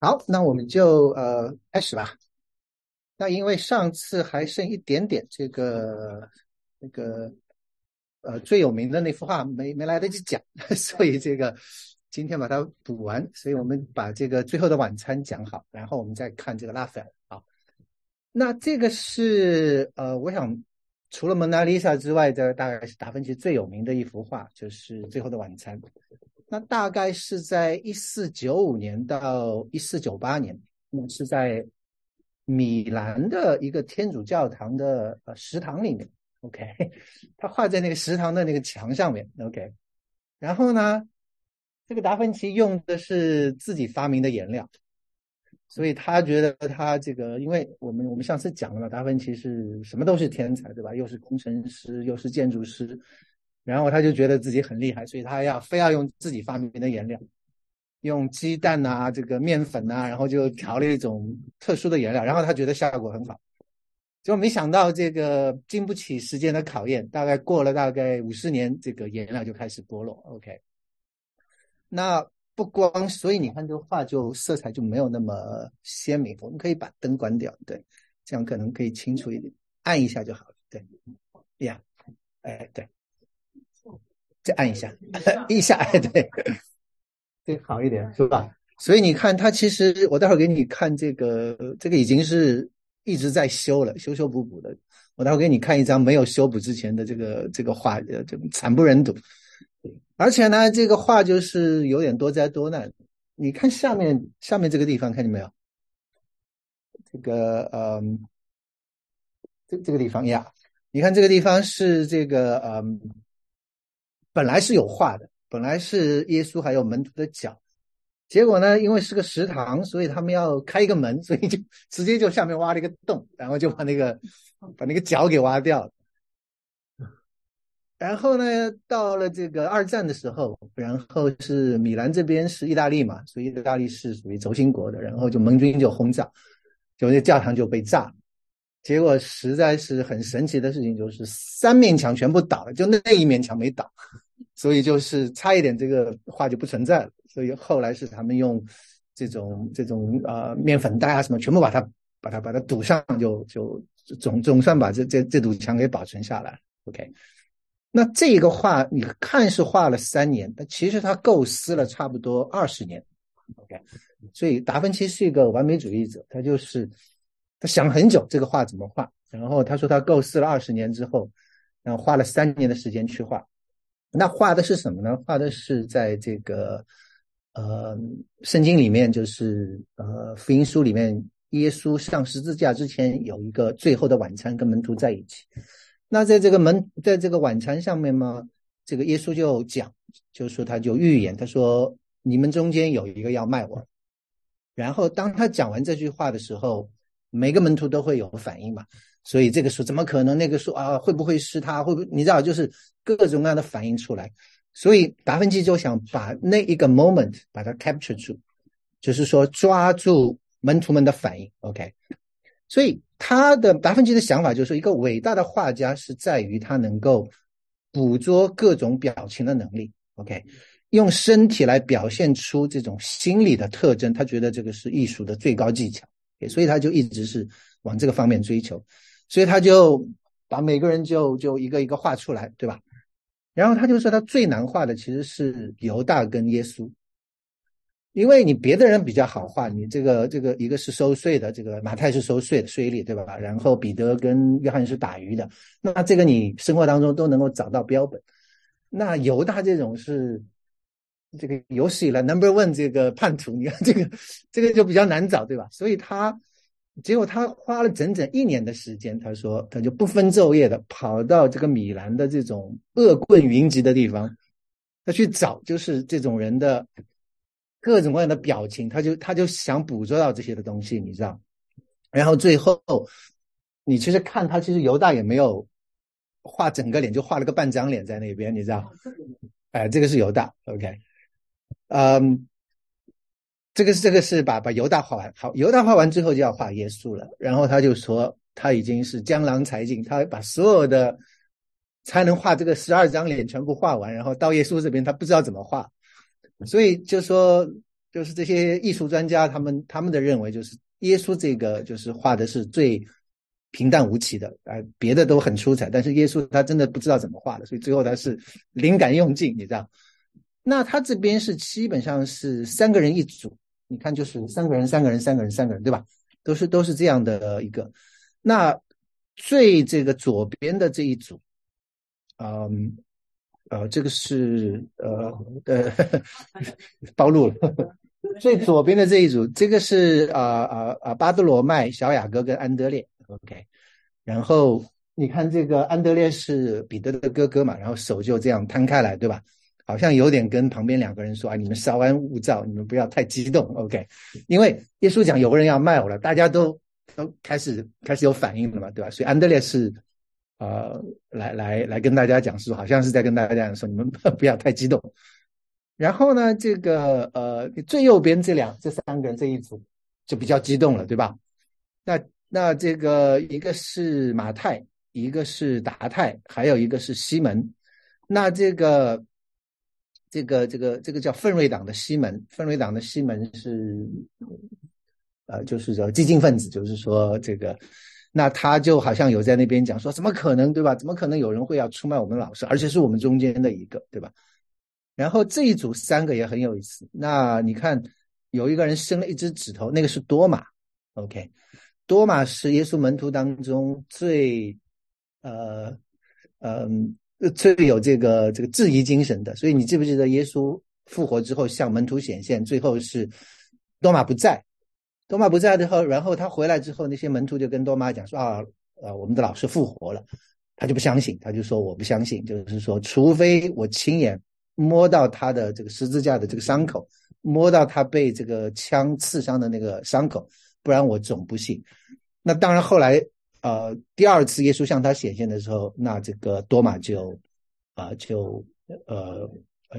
好，那我们就呃开始吧。那因为上次还剩一点点这个那个呃最有名的那幅画没没来得及讲，所以这个今天把它补完。所以我们把这个最后的晚餐讲好，然后我们再看这个拉斐尔。好，那这个是呃，我想除了蒙娜丽莎之外的，大概是达芬奇最有名的一幅画，就是《最后的晚餐》。那大概是在一四九五年到一四九八年，那么是在米兰的一个天主教堂的呃食堂里面。OK，他画在那个食堂的那个墙上面。OK，然后呢，这个达芬奇用的是自己发明的颜料，所以他觉得他这个，因为我们我们上次讲了，达芬奇是什么都是天才，对吧？又是工程师，又是建筑师。然后他就觉得自己很厉害，所以他要非要用自己发明的颜料，用鸡蛋呐、这个面粉呐，然后就调了一种特殊的颜料，然后他觉得效果很好，结果没想到这个经不起时间的考验，大概过了大概五十年，这个颜料就开始剥落。OK，那不光，所以你看这个画就色彩就没有那么鲜明。我们可以把灯关掉，对，这样可能可以清楚一点，按一下就好了。对，呀，哎，对。再按一下，一下，哎，对，对，好一点，是吧？所以你看，它其实我待会儿给你看这个，这个已经是一直在修了，修修补补的。我待会儿给你看一张没有修补之前的这个这个画，呃，就惨不忍睹。而且呢，这个画就是有点多灾多难。你看下面下面这个地方，看见没有？这个，嗯，这这个地方呀，你看这个地方是这个，嗯。本来是有画的，本来是耶稣还有门徒的脚，结果呢，因为是个食堂，所以他们要开一个门，所以就直接就下面挖了一个洞，然后就把那个把那个脚给挖掉了。然后呢，到了这个二战的时候，然后是米兰这边是意大利嘛，所以意大利是属于轴心国的，然后就盟军就轰炸，就那教堂就被炸。结果实在是很神奇的事情，就是三面墙全部倒了，就那一面墙没倒。所以就是差一点，这个画就不存在了。所以后来是他们用这种这种呃面粉袋啊什么，全部把它把它把它堵上，就就总总算把这这这堵墙给保存下来。OK，那这个画你看是画了三年，但其实他构思了差不多二十年。OK，所以达芬奇是一个完美主义者，他就是他想很久这个画怎么画，然后他说他构思了二十年之后，然后花了三年的时间去画。那画的是什么呢？画的是在这个呃圣经里面，就是呃福音书里面，耶稣上十字架之前有一个最后的晚餐，跟门徒在一起。那在这个门在这个晚餐上面嘛，这个耶稣就讲，就说他就预言，他说你们中间有一个要卖我。然后当他讲完这句话的时候，每个门徒都会有反应嘛。所以这个说怎么可能？那个说啊，会不会是他？会不会你知道？就是各种各样的反应出来。所以达芬奇就想把那一个 moment 把它 capture 住，就是说抓住门徒们的反应。OK，所以他的达芬奇的想法就是说，一个伟大的画家是在于他能够捕捉各种表情的能力。OK，用身体来表现出这种心理的特征，他觉得这个是艺术的最高技巧。所以他就一直是往这个方面追求。所以他就把每个人就就一个一个画出来，对吧？然后他就说他最难画的其实是犹大跟耶稣，因为你别的人比较好画，你这个这个一个是收税的，这个马太是收税的税吏，对吧？然后彼得跟约翰是打鱼的，那这个你生活当中都能够找到标本。那犹大这种是这个有史以来 number one 这个叛徒，你看这个这个就比较难找，对吧？所以他。结果他花了整整一年的时间，他说他就不分昼夜的跑到这个米兰的这种恶棍云集的地方，他去找就是这种人的各种各样的表情，他就他就想捕捉到这些的东西，你知道？然后最后你其实看他，其实犹大也没有画整个脸，就画了个半张脸在那边，你知道？哎，这个是犹大，OK，嗯。这个是这个是把把犹大画完，好，犹大画完之后就要画耶稣了。然后他就说他已经是江郎才尽，他把所有的才能画这个十二张脸全部画完。然后到耶稣这边他不知道怎么画，所以就说就是这些艺术专家他们他们的认为就是耶稣这个就是画的是最平淡无奇的，啊，别的都很出彩，但是耶稣他真的不知道怎么画的，所以最后他是灵感用尽，你知道？那他这边是基本上是三个人一组，你看就是三个人，三个人，三个人，三个人，对吧？都是都是这样的一个。那最这个左边的这一组，嗯，呃，这个是呃呃 暴露了。最左边的这一组，这个是啊啊啊巴德罗麦、小雅各跟安德烈，OK。然后你看这个安德烈是彼得的哥哥嘛，然后手就这样摊开来，对吧？好像有点跟旁边两个人说啊，你们稍安勿躁，你们不要太激动，OK？因为耶稣讲有个人要卖我了，大家都都开始开始有反应了嘛，对吧？所以安德烈是呃来来来跟大家讲述，好像是在跟大家讲说，你们不要太激动。然后呢，这个呃最右边这两这三个人这一组就比较激动了，对吧？那那这个一个是马太，一个是达太，还有一个是西门。那这个。这个这个这个叫奋锐党的西门，奋锐党的西门是，呃，就是说激进分子，就是说这个，那他就好像有在那边讲说，怎么可能对吧？怎么可能有人会要出卖我们老师，而且是我们中间的一个对吧？然后这一组三个也很有意思，那你看有一个人伸了一只指头，那个是多马，OK，多马是耶稣门徒当中最，呃，嗯。最有这个这个质疑精神的，所以你记不记得耶稣复活之后向门徒显现，最后是多马不在，多马不在之后，然后他回来之后，那些门徒就跟多马讲说啊，呃，我们的老师复活了，他就不相信，他就说我不相信，就是说除非我亲眼摸到他的这个十字架的这个伤口，摸到他被这个枪刺伤的那个伤口，不然我总不信。那当然后来。呃，第二次耶稣向他显现的时候，那这个多马就啊就呃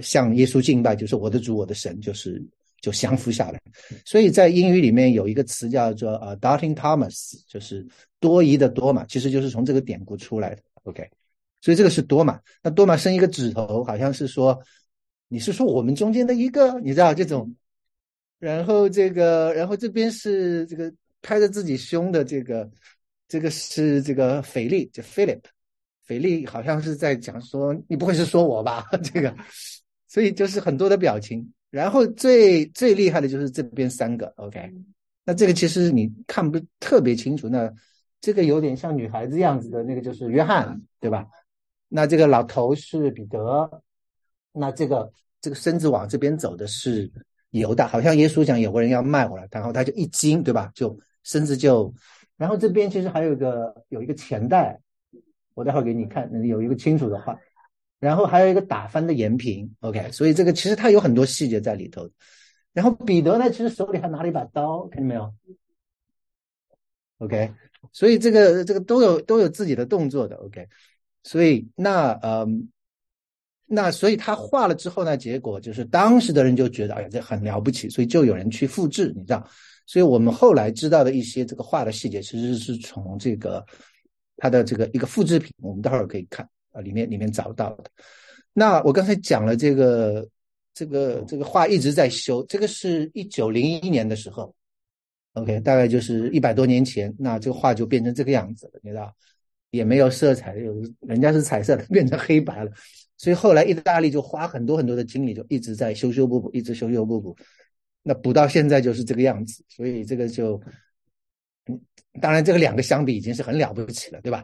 向耶稣敬拜，就是我的主，我的神，就是就降服下来。所以在英语里面有一个词叫做呃 doubting Thomas，就是多疑的多马，其实就是从这个典故出来的。OK，所以这个是多马。那多马伸一个指头，好像是说你是说我们中间的一个，你知道这种。然后这个，然后这边是这个拍着自己胸的这个。这个是这个菲利，就 Philip，腓力好像是在讲说，你不会是说我吧？这个，所以就是很多的表情。然后最最厉害的就是这边三个，OK。那这个其实你看不特别清楚，那这个有点像女孩子样子的那个就是约翰，对吧？那这个老头是彼得，那这个这个身子往这边走的是犹大，好像耶稣讲有个人要卖我了，然后他就一惊，对吧？就身子就。然后这边其实还有一个有一个钱袋，我待会儿给你看，有一个清楚的画。然后还有一个打翻的盐瓶，OK。所以这个其实它有很多细节在里头。然后彼得呢，其实手里还拿了一把刀，看见没有？OK。所以这个这个都有都有自己的动作的，OK。所以那嗯，那所以他画了之后呢，结果就是当时的人就觉得，哎呀，这很了不起，所以就有人去复制，你知道。所以我们后来知道的一些这个画的细节，其实是从这个它的这个一个复制品，我们待会儿可以看啊，里面里面找到的。那我刚才讲了这个这个这个画一直在修，这个是一九零一年的时候，OK，大概就是一百多年前，那这个画就变成这个样子了，你知道，也没有色彩，有人家是彩色的，变成黑白了。所以后来意大利就花很多很多的精力，就一直在修修补补，一直修修补补。那补到现在就是这个样子，所以这个就，当然这个两个相比已经是很了不起了，对吧？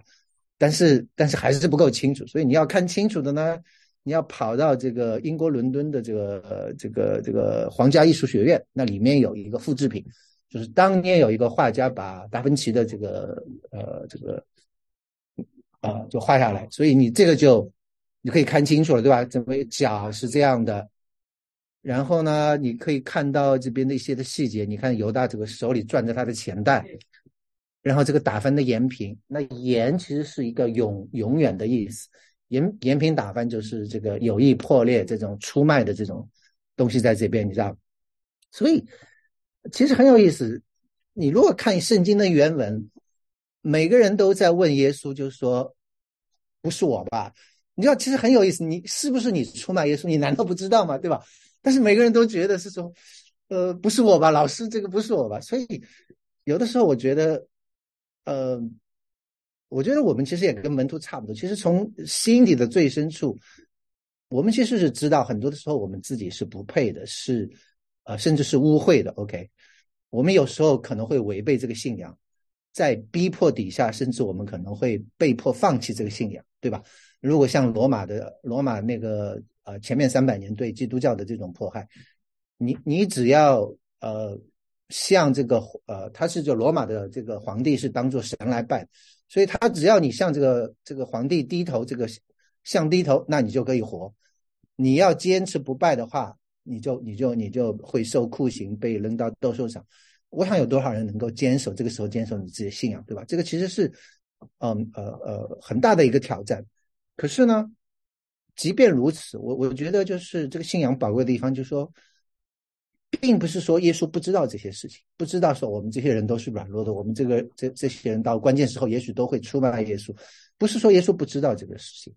但是但是还是不够清楚，所以你要看清楚的呢，你要跑到这个英国伦敦的这个这个这个皇家艺术学院，那里面有一个复制品，就是当年有一个画家把达芬奇的这个呃这个啊就画下来，所以你这个就你可以看清楚了，对吧？怎么脚是这样的？然后呢，你可以看到这边的一些的细节。你看犹大这个手里攥着他的钱袋，然后这个打翻的盐瓶，那盐其实是一个永永远的意思。盐盐瓶打翻就是这个有意破裂，这种出卖的这种东西在这边，你知道？所以其实很有意思。你如果看圣经的原文，每个人都在问耶稣，就是说不是我吧？你知道，其实很有意思。你是不是你出卖耶稣？你难道不知道吗？对吧？但是每个人都觉得是说，呃，不是我吧，老师，这个不是我吧？所以有的时候我觉得，呃，我觉得我们其实也跟门徒差不多，其实从心底的最深处，我们其实是知道很多的时候我们自己是不配的，是呃，甚至是污秽的。OK，我们有时候可能会违背这个信仰。在逼迫底下，甚至我们可能会被迫放弃这个信仰，对吧？如果像罗马的罗马那个呃前面三百年对基督教的这种迫害，你你只要呃向这个呃他是就罗马的这个皇帝是当做神来拜，所以他只要你向这个这个皇帝低头，这个向低头，那你就可以活。你要坚持不拜的话，你就你就你就会受酷刑，被扔到斗兽场。我想有多少人能够坚守这个时候坚守你自己的信仰，对吧？这个其实是，嗯呃呃很大的一个挑战。可是呢，即便如此，我我觉得就是这个信仰宝贵的地方，就是说，并不是说耶稣不知道这些事情，不知道说我们这些人都是软弱的，我们这个这这些人到关键时候也许都会出卖耶稣，不是说耶稣不知道这个事情，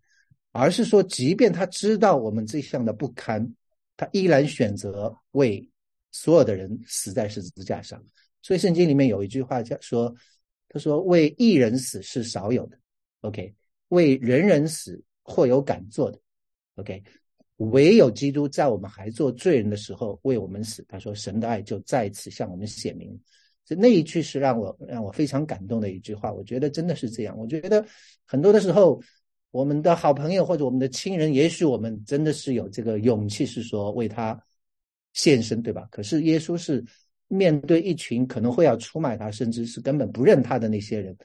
而是说，即便他知道我们这项的不堪，他依然选择为。所有的人死在十字架上，所以圣经里面有一句话叫说：“他说为一人死是少有的，OK，为人人死或有敢做的，OK，唯有基督在我们还做罪人的时候为我们死。”他说：“神的爱就再次向我们显明。”这那一句是让我让我非常感动的一句话。我觉得真的是这样。我觉得很多的时候，我们的好朋友或者我们的亲人，也许我们真的是有这个勇气，是说为他。献身，对吧？可是耶稣是面对一群可能会要出卖他，甚至是根本不认他的那些人，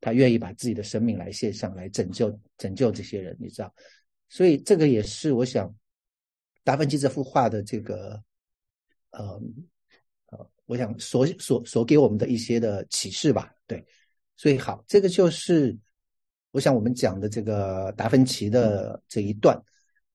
他愿意把自己的生命来献上来拯救拯救这些人，你知道？所以这个也是我想达芬奇这幅画的这个，呃呃，我想所所所给我们的一些的启示吧。对，所以好，这个就是我想我们讲的这个达芬奇的这一段。